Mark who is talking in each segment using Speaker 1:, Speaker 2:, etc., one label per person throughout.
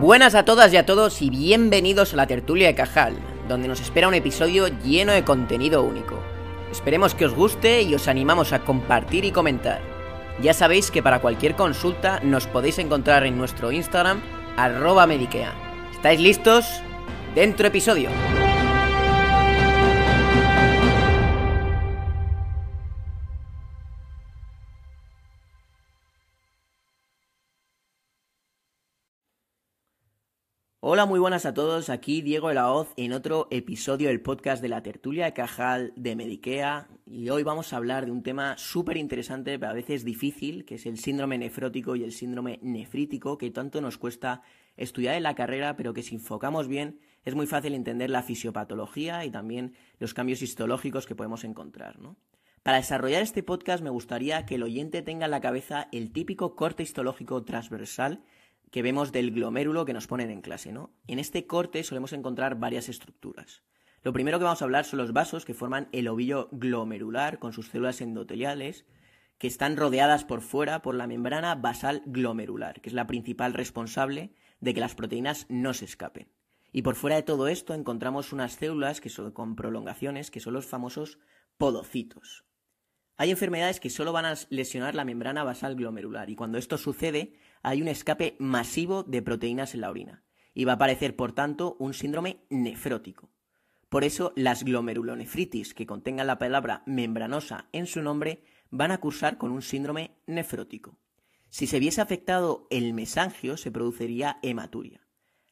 Speaker 1: Buenas a todas y a todos y bienvenidos a la tertulia de Cajal, donde nos espera un episodio lleno de contenido único. Esperemos que os guste y os animamos a compartir y comentar. Ya sabéis que para cualquier consulta nos podéis encontrar en nuestro Instagram, arroba mediquea. ¿Estáis listos? Dentro episodio. Hola, muy buenas a todos. Aquí Diego de la Hoz en otro episodio del podcast de la tertulia de Cajal de Mediquea. Y hoy vamos a hablar de un tema súper interesante, pero a veces difícil, que es el síndrome nefrótico y el síndrome nefrítico, que tanto nos cuesta estudiar en la carrera, pero que si enfocamos bien es muy fácil entender la fisiopatología y también los cambios histológicos que podemos encontrar. Para desarrollar este podcast me gustaría que el oyente tenga en la cabeza el típico corte histológico transversal que vemos del glomérulo que nos ponen en clase, ¿no? En este corte solemos encontrar varias estructuras. Lo primero que vamos a hablar son los vasos que forman el ovillo glomerular con sus células endoteliales que están rodeadas por fuera por la membrana basal glomerular, que es la principal responsable de que las proteínas no se escapen. Y por fuera de todo esto encontramos unas células que son con prolongaciones, que son los famosos podocitos. Hay enfermedades que solo van a lesionar la membrana basal glomerular y cuando esto sucede hay un escape masivo de proteínas en la orina y va a aparecer, por tanto, un síndrome nefrótico. Por eso, las glomerulonefritis que contengan la palabra membranosa en su nombre van a cursar con un síndrome nefrótico. Si se viese afectado el mesangio, se produciría hematuria.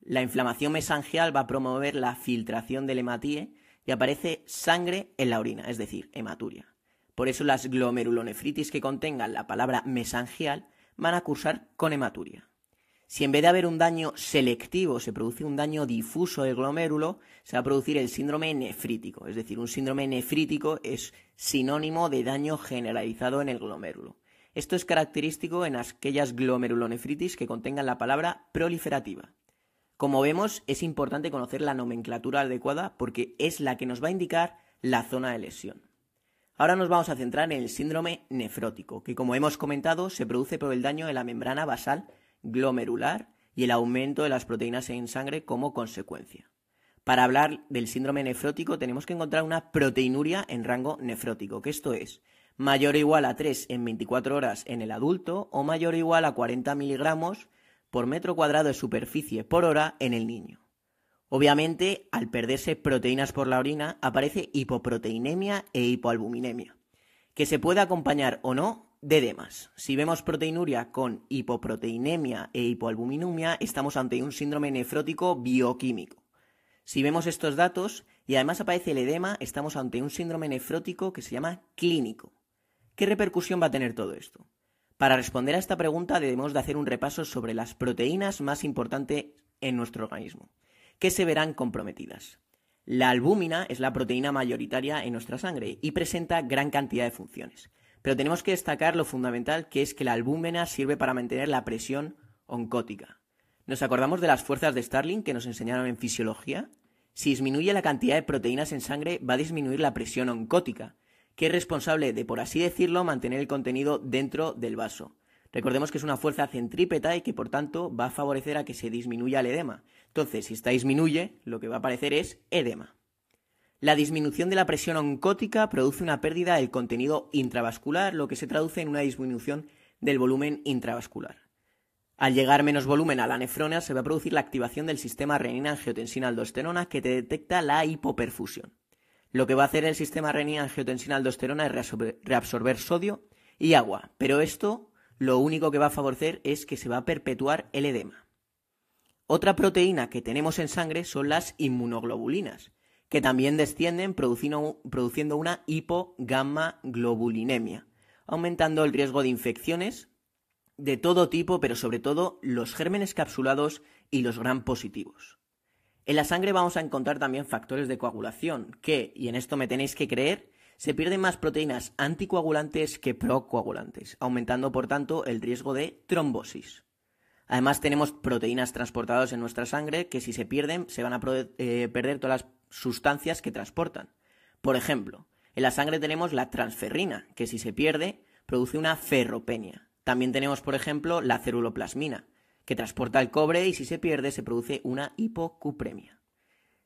Speaker 1: La inflamación mesangial va a promover la filtración del hematíe y aparece sangre en la orina, es decir, hematuria. Por eso las glomerulonefritis que contengan la palabra mesangial van a cursar con hematuria. Si en vez de haber un daño selectivo se produce un daño difuso del glomérulo, se va a producir el síndrome nefrítico. Es decir, un síndrome nefrítico es sinónimo de daño generalizado en el glomérulo. Esto es característico en aquellas glomerulonefritis que contengan la palabra proliferativa. Como vemos, es importante conocer la nomenclatura adecuada porque es la que nos va a indicar la zona de lesión. Ahora nos vamos a centrar en el síndrome nefrótico, que como hemos comentado se produce por el daño de la membrana basal glomerular y el aumento de las proteínas en sangre como consecuencia. Para hablar del síndrome nefrótico tenemos que encontrar una proteinuria en rango nefrótico, que esto es mayor o igual a 3 en 24 horas en el adulto o mayor o igual a 40 miligramos por metro cuadrado de superficie por hora en el niño. Obviamente, al perderse proteínas por la orina, aparece hipoproteinemia e hipoalbuminemia, que se puede acompañar o no de edemas. Si vemos proteinuria con hipoproteinemia e hipoalbuminemia, estamos ante un síndrome nefrótico bioquímico. Si vemos estos datos y además aparece el edema, estamos ante un síndrome nefrótico que se llama clínico. ¿Qué repercusión va a tener todo esto? Para responder a esta pregunta debemos de hacer un repaso sobre las proteínas más importantes en nuestro organismo que se verán comprometidas. La albúmina es la proteína mayoritaria en nuestra sangre y presenta gran cantidad de funciones. Pero tenemos que destacar lo fundamental que es que la albúmina sirve para mantener la presión oncótica. ¿Nos acordamos de las fuerzas de Starling que nos enseñaron en fisiología? Si disminuye la cantidad de proteínas en sangre, va a disminuir la presión oncótica, que es responsable de, por así decirlo, mantener el contenido dentro del vaso. Recordemos que es una fuerza centrípeta y que por tanto va a favorecer a que se disminuya el edema. Entonces, si esta disminuye, lo que va a aparecer es edema. La disminución de la presión oncótica produce una pérdida del contenido intravascular, lo que se traduce en una disminución del volumen intravascular. Al llegar menos volumen a la nefrona, se va a producir la activación del sistema renina-angiotensina-aldosterona que te detecta la hipoperfusión. Lo que va a hacer el sistema renina-angiotensina-aldosterona es reabsorber sodio y agua, pero esto lo único que va a favorecer es que se va a perpetuar el edema. Otra proteína que tenemos en sangre son las inmunoglobulinas, que también descienden produciendo, una hipogamma-globulinemia, aumentando el riesgo de infecciones de todo tipo, pero sobre todo los gérmenes capsulados y los gram positivos. En la sangre vamos a encontrar también factores de coagulación, que, y en esto me tenéis que creer, se pierden más proteínas anticoagulantes que procoagulantes, aumentando por tanto el riesgo de trombosis. Además tenemos proteínas transportadas en nuestra sangre que si se pierden se van a eh, perder todas las sustancias que transportan. Por ejemplo, en la sangre tenemos la transferrina, que si se pierde produce una ferropenia. También tenemos, por ejemplo, la ceruloplasmina, que transporta el cobre y si se pierde se produce una hipocupremia.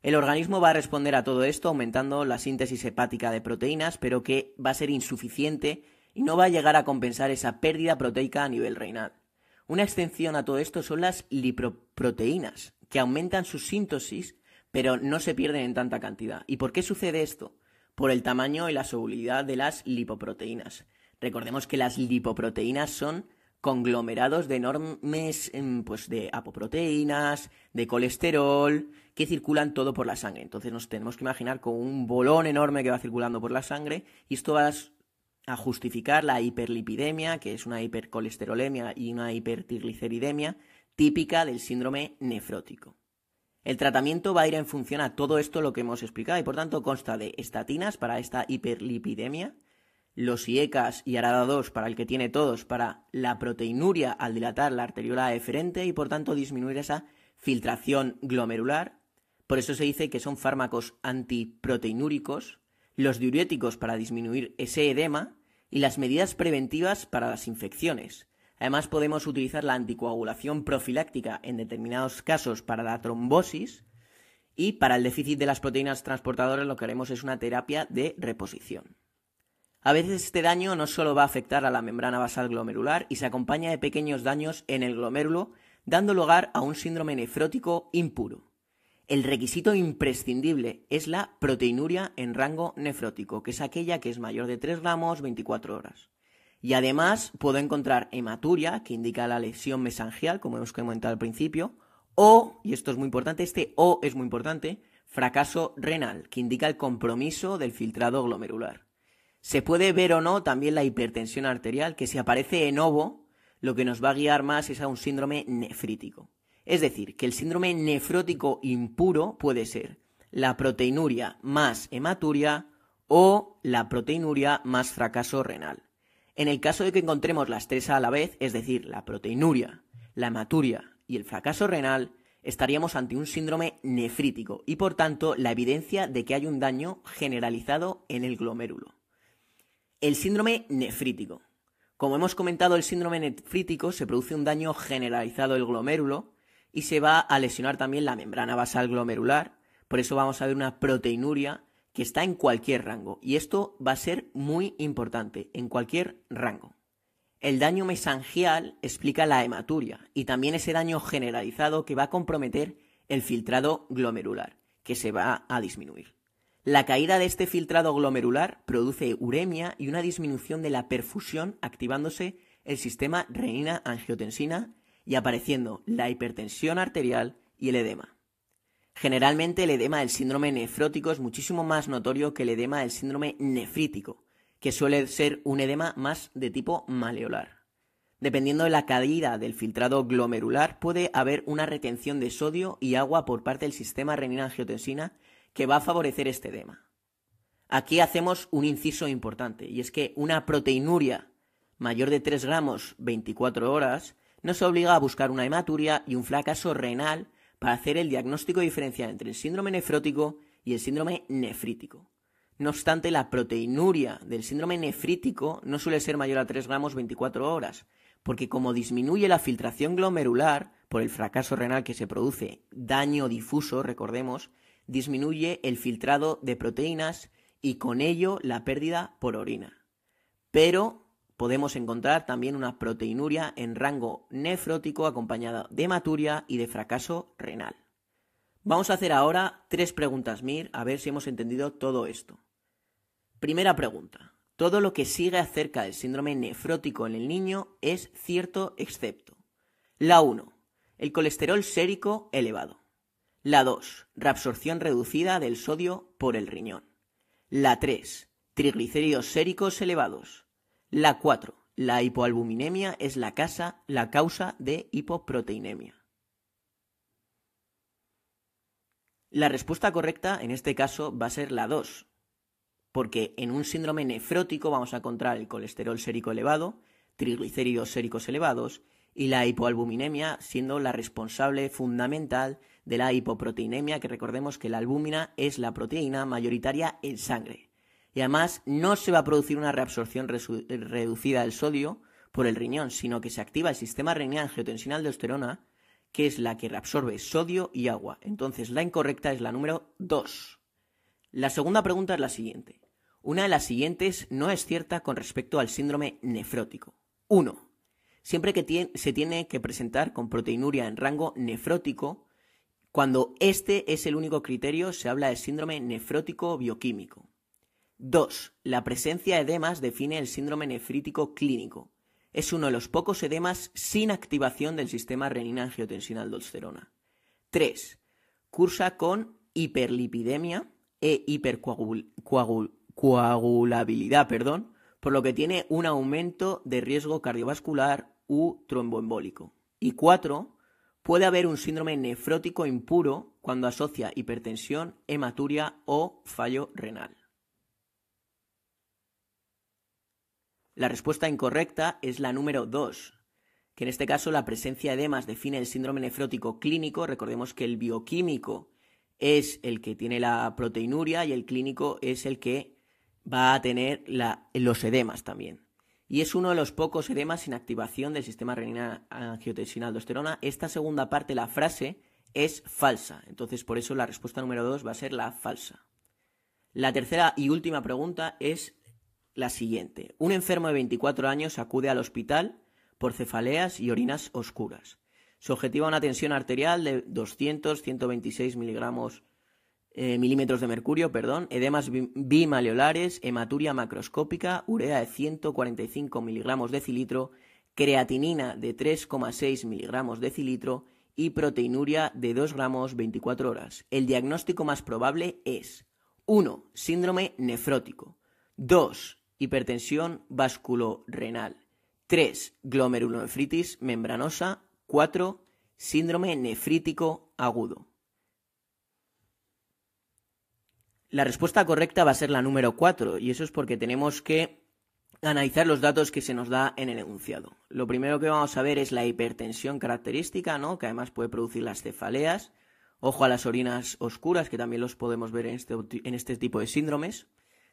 Speaker 1: El organismo va a responder a todo esto aumentando la síntesis hepática de proteínas, pero que va a ser insuficiente y no va a llegar a compensar esa pérdida proteica a nivel renal. Una extensión a todo esto son las lipoproteínas, que aumentan su síntesis, pero no se pierden en tanta cantidad. ¿Y por qué sucede esto? Por el tamaño y la solubilidad de las lipoproteínas. Recordemos que las lipoproteínas son conglomerados de enormes em, pues de apoproteínas, de colesterol, que circulan todo por la sangre. Entonces nos tenemos que imaginar con un bolón enorme que va circulando por la sangre y esto va a justificar la hiperlipidemia, que es una hipercolesterolemia y una hipertrigliceridemia típica del síndrome nefrótico. El tratamiento va a ir en función a todo esto lo que hemos explicado y por tanto consta de estatinas para esta hiperlipidemia, los IECAS y ARADA 2 para el que tiene todos para la proteinuria al dilatar la arteriola eferente y por tanto disminuir esa filtración glomerular. Por eso se dice que son fármacos antiproteinúricos, los diuréticos para disminuir ese edema y las medidas preventivas para las infecciones. Además podemos utilizar la anticoagulación profiláctica en determinados casos para la trombosis y para el déficit de las proteínas transportadoras lo que haremos es una terapia de reposición. A veces este daño no solo va a afectar a la membrana basal glomerular y se acompaña de pequeños daños en el glomérulo, dando lugar a un síndrome nefrótico impuro. El requisito imprescindible es la proteinuria en rango nefrótico, que es aquella que es mayor de 3 gramos 24 horas. Y además puedo encontrar hematuria, que indica la lesión mesangial, como hemos comentado al principio, o, y esto es muy importante, este O es muy importante, fracaso renal, que indica el compromiso del filtrado glomerular. Se puede ver o no también la hipertensión arterial, que si aparece en ovo, lo que nos va a guiar más es a un síndrome nefrítico. Es decir, que el síndrome nefrótico impuro puede ser la proteinuria más hematuria o la proteinuria más fracaso renal. En el caso de que encontremos las tres a la vez, es decir, la proteinuria, la hematuria y el fracaso renal, estaríamos ante un síndrome nefrítico y por tanto la evidencia de que hay un daño generalizado en el glomérulo. El síndrome nefrítico. Como hemos comentado, el síndrome nefrítico se produce un daño generalizado del glomérulo y se va a lesionar también la membrana basal glomerular. Por eso vamos a ver una proteinuria que está en cualquier rango. Y esto va a ser muy importante, en cualquier rango. El daño mesangial explica la hematuria y también ese daño generalizado que va a comprometer el filtrado glomerular, que se va a disminuir. La caída de este filtrado glomerular produce uremia y una disminución de la perfusión activándose el sistema renina-angiotensina y apareciendo la hipertensión arterial y el edema. Generalmente el edema del síndrome nefrótico es muchísimo más notorio que el edema del síndrome nefrítico, que suele ser un edema más de tipo maleolar. Dependiendo de la caída del filtrado glomerular, puede haber una retención de sodio y agua por parte del sistema renina-angiotensina que va a favorecer este edema. Aquí hacemos un inciso importante, y es que una proteinuria mayor de 3 gramos 24 horas nos obliga a buscar una hematuria y un fracaso renal para hacer el diagnóstico diferencial entre el síndrome nefrótico y el síndrome nefrítico. No obstante, la proteinuria del síndrome nefrítico no suele ser mayor a 3 gramos 24 horas, porque como disminuye la filtración glomerular por el fracaso renal que se produce, daño difuso, recordemos, disminuye el filtrado de proteínas y con ello la pérdida por orina. Pero podemos encontrar también una proteinuria en rango nefrótico acompañada de hematuria y de fracaso renal. Vamos a hacer ahora tres preguntas MIR a ver si hemos entendido todo esto. Primera pregunta. Todo lo que sigue acerca del síndrome nefrótico en el niño es cierto excepto. La 1. El colesterol sérico elevado. La 2. Reabsorción reducida del sodio por el riñón. La 3. Triglicéridos séricos elevados. La 4. La hipoalbuminemia es la, causa de hipoproteinemia. La respuesta correcta en este caso va a ser la 2, porque en un síndrome nefrótico vamos a encontrar el colesterol sérico elevado, triglicéridos séricos elevados y la hipoalbuminemia siendo la responsable fundamental de la hipoproteinemia, que recordemos que la albúmina es la proteína mayoritaria en sangre. Y además no se va a producir una reabsorción reducida del sodio por el riñón, sino que se activa el sistema renina-angiotensina-aldosterona que es la que reabsorbe sodio y agua. Entonces la incorrecta es la número 2. La segunda pregunta es la siguiente. Una de las siguientes no es cierta con respecto al síndrome nefrótico. 1. Siempre que se tiene que presentar con proteinuria en rango nefrótico, cuando este es el único criterio, se habla de síndrome nefrótico bioquímico. 2. La presencia de edemas define el síndrome nefrítico clínico. Es uno de los pocos edemas sin activación del sistema renina-angiotensina-aldosterona. 3. Cursa con hiperlipidemia e hipercoagulabilidad, perdón, por lo que tiene un aumento de riesgo cardiovascular u tromboembólico. Y 4 Puede haber un síndrome nefrótico impuro cuando asocia hipertensión, hematuria o fallo renal. La respuesta incorrecta es la número 2, que en este caso la presencia de edemas define el síndrome nefrótico clínico. Recordemos que el bioquímico es el que tiene la proteinuria y el clínico es el que va a tener los edemas también y es uno de los pocos edemas sin activación del sistema renina-angiotensina-aldosterona. Esta segunda parte, la frase, es falsa. Entonces, por eso la respuesta número 2 va a ser la falsa. La tercera y última pregunta es la siguiente. Un enfermo de 24 años acude al hospital por cefaleas y orinas oscuras. Se objetiva una tensión arterial de 200-126 miligramos eh, milímetros de mercurio, perdón, edemas bimaleolares, hematuria macroscópica, urea de 145 miligramos de cilitro, creatinina de 3,6 miligramos de cilitro y proteinuria de 2 gramos 24 horas. El diagnóstico más probable es 1. Síndrome nefrótico. 2. Hipertensión vasculorenal. 3. Glomerulonefritis membranosa. 4. Síndrome nefrítico agudo. La respuesta correcta va a ser la número 4 y eso es porque tenemos que analizar los datos que se nos da en el enunciado. Lo primero que vamos a ver es la hipertensión característica, ¿no? que además puede producir las cefaleas. Ojo a las orinas oscuras, que también los podemos ver en este, en este tipo de síndromes.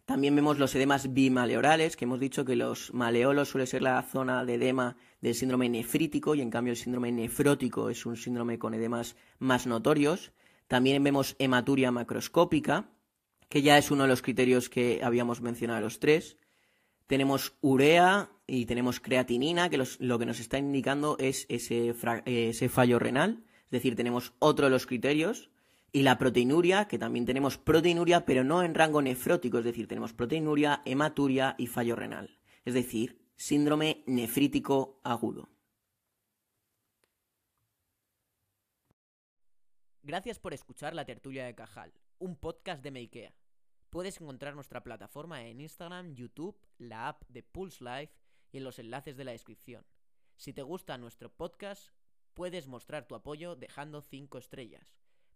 Speaker 1: También vemos los edemas bimaleorales, que hemos dicho que los maleolos suele ser la zona de edema del síndrome nefrítico y en cambio el síndrome nefrótico es un síndrome con edemas más notorios. También vemos hematuria macroscópica, que ya es uno de los criterios que habíamos mencionado los tres. Tenemos urea y tenemos creatinina, que lo que nos está indicando es ese, ese fallo renal, es decir, tenemos otro de los criterios. Y la proteinuria, que también tenemos proteinuria, pero no en rango nefrótico, es decir, tenemos proteinuria, hematuria y fallo renal, es decir, síndrome nefrítico agudo. Gracias por escuchar la tertulia de Cajal un podcast de Meikea. Puedes encontrar nuestra plataforma en Instagram, YouTube, la app de Pulse Life y en los enlaces de la descripción. Si te gusta nuestro podcast, puedes mostrar tu apoyo dejando 5 estrellas.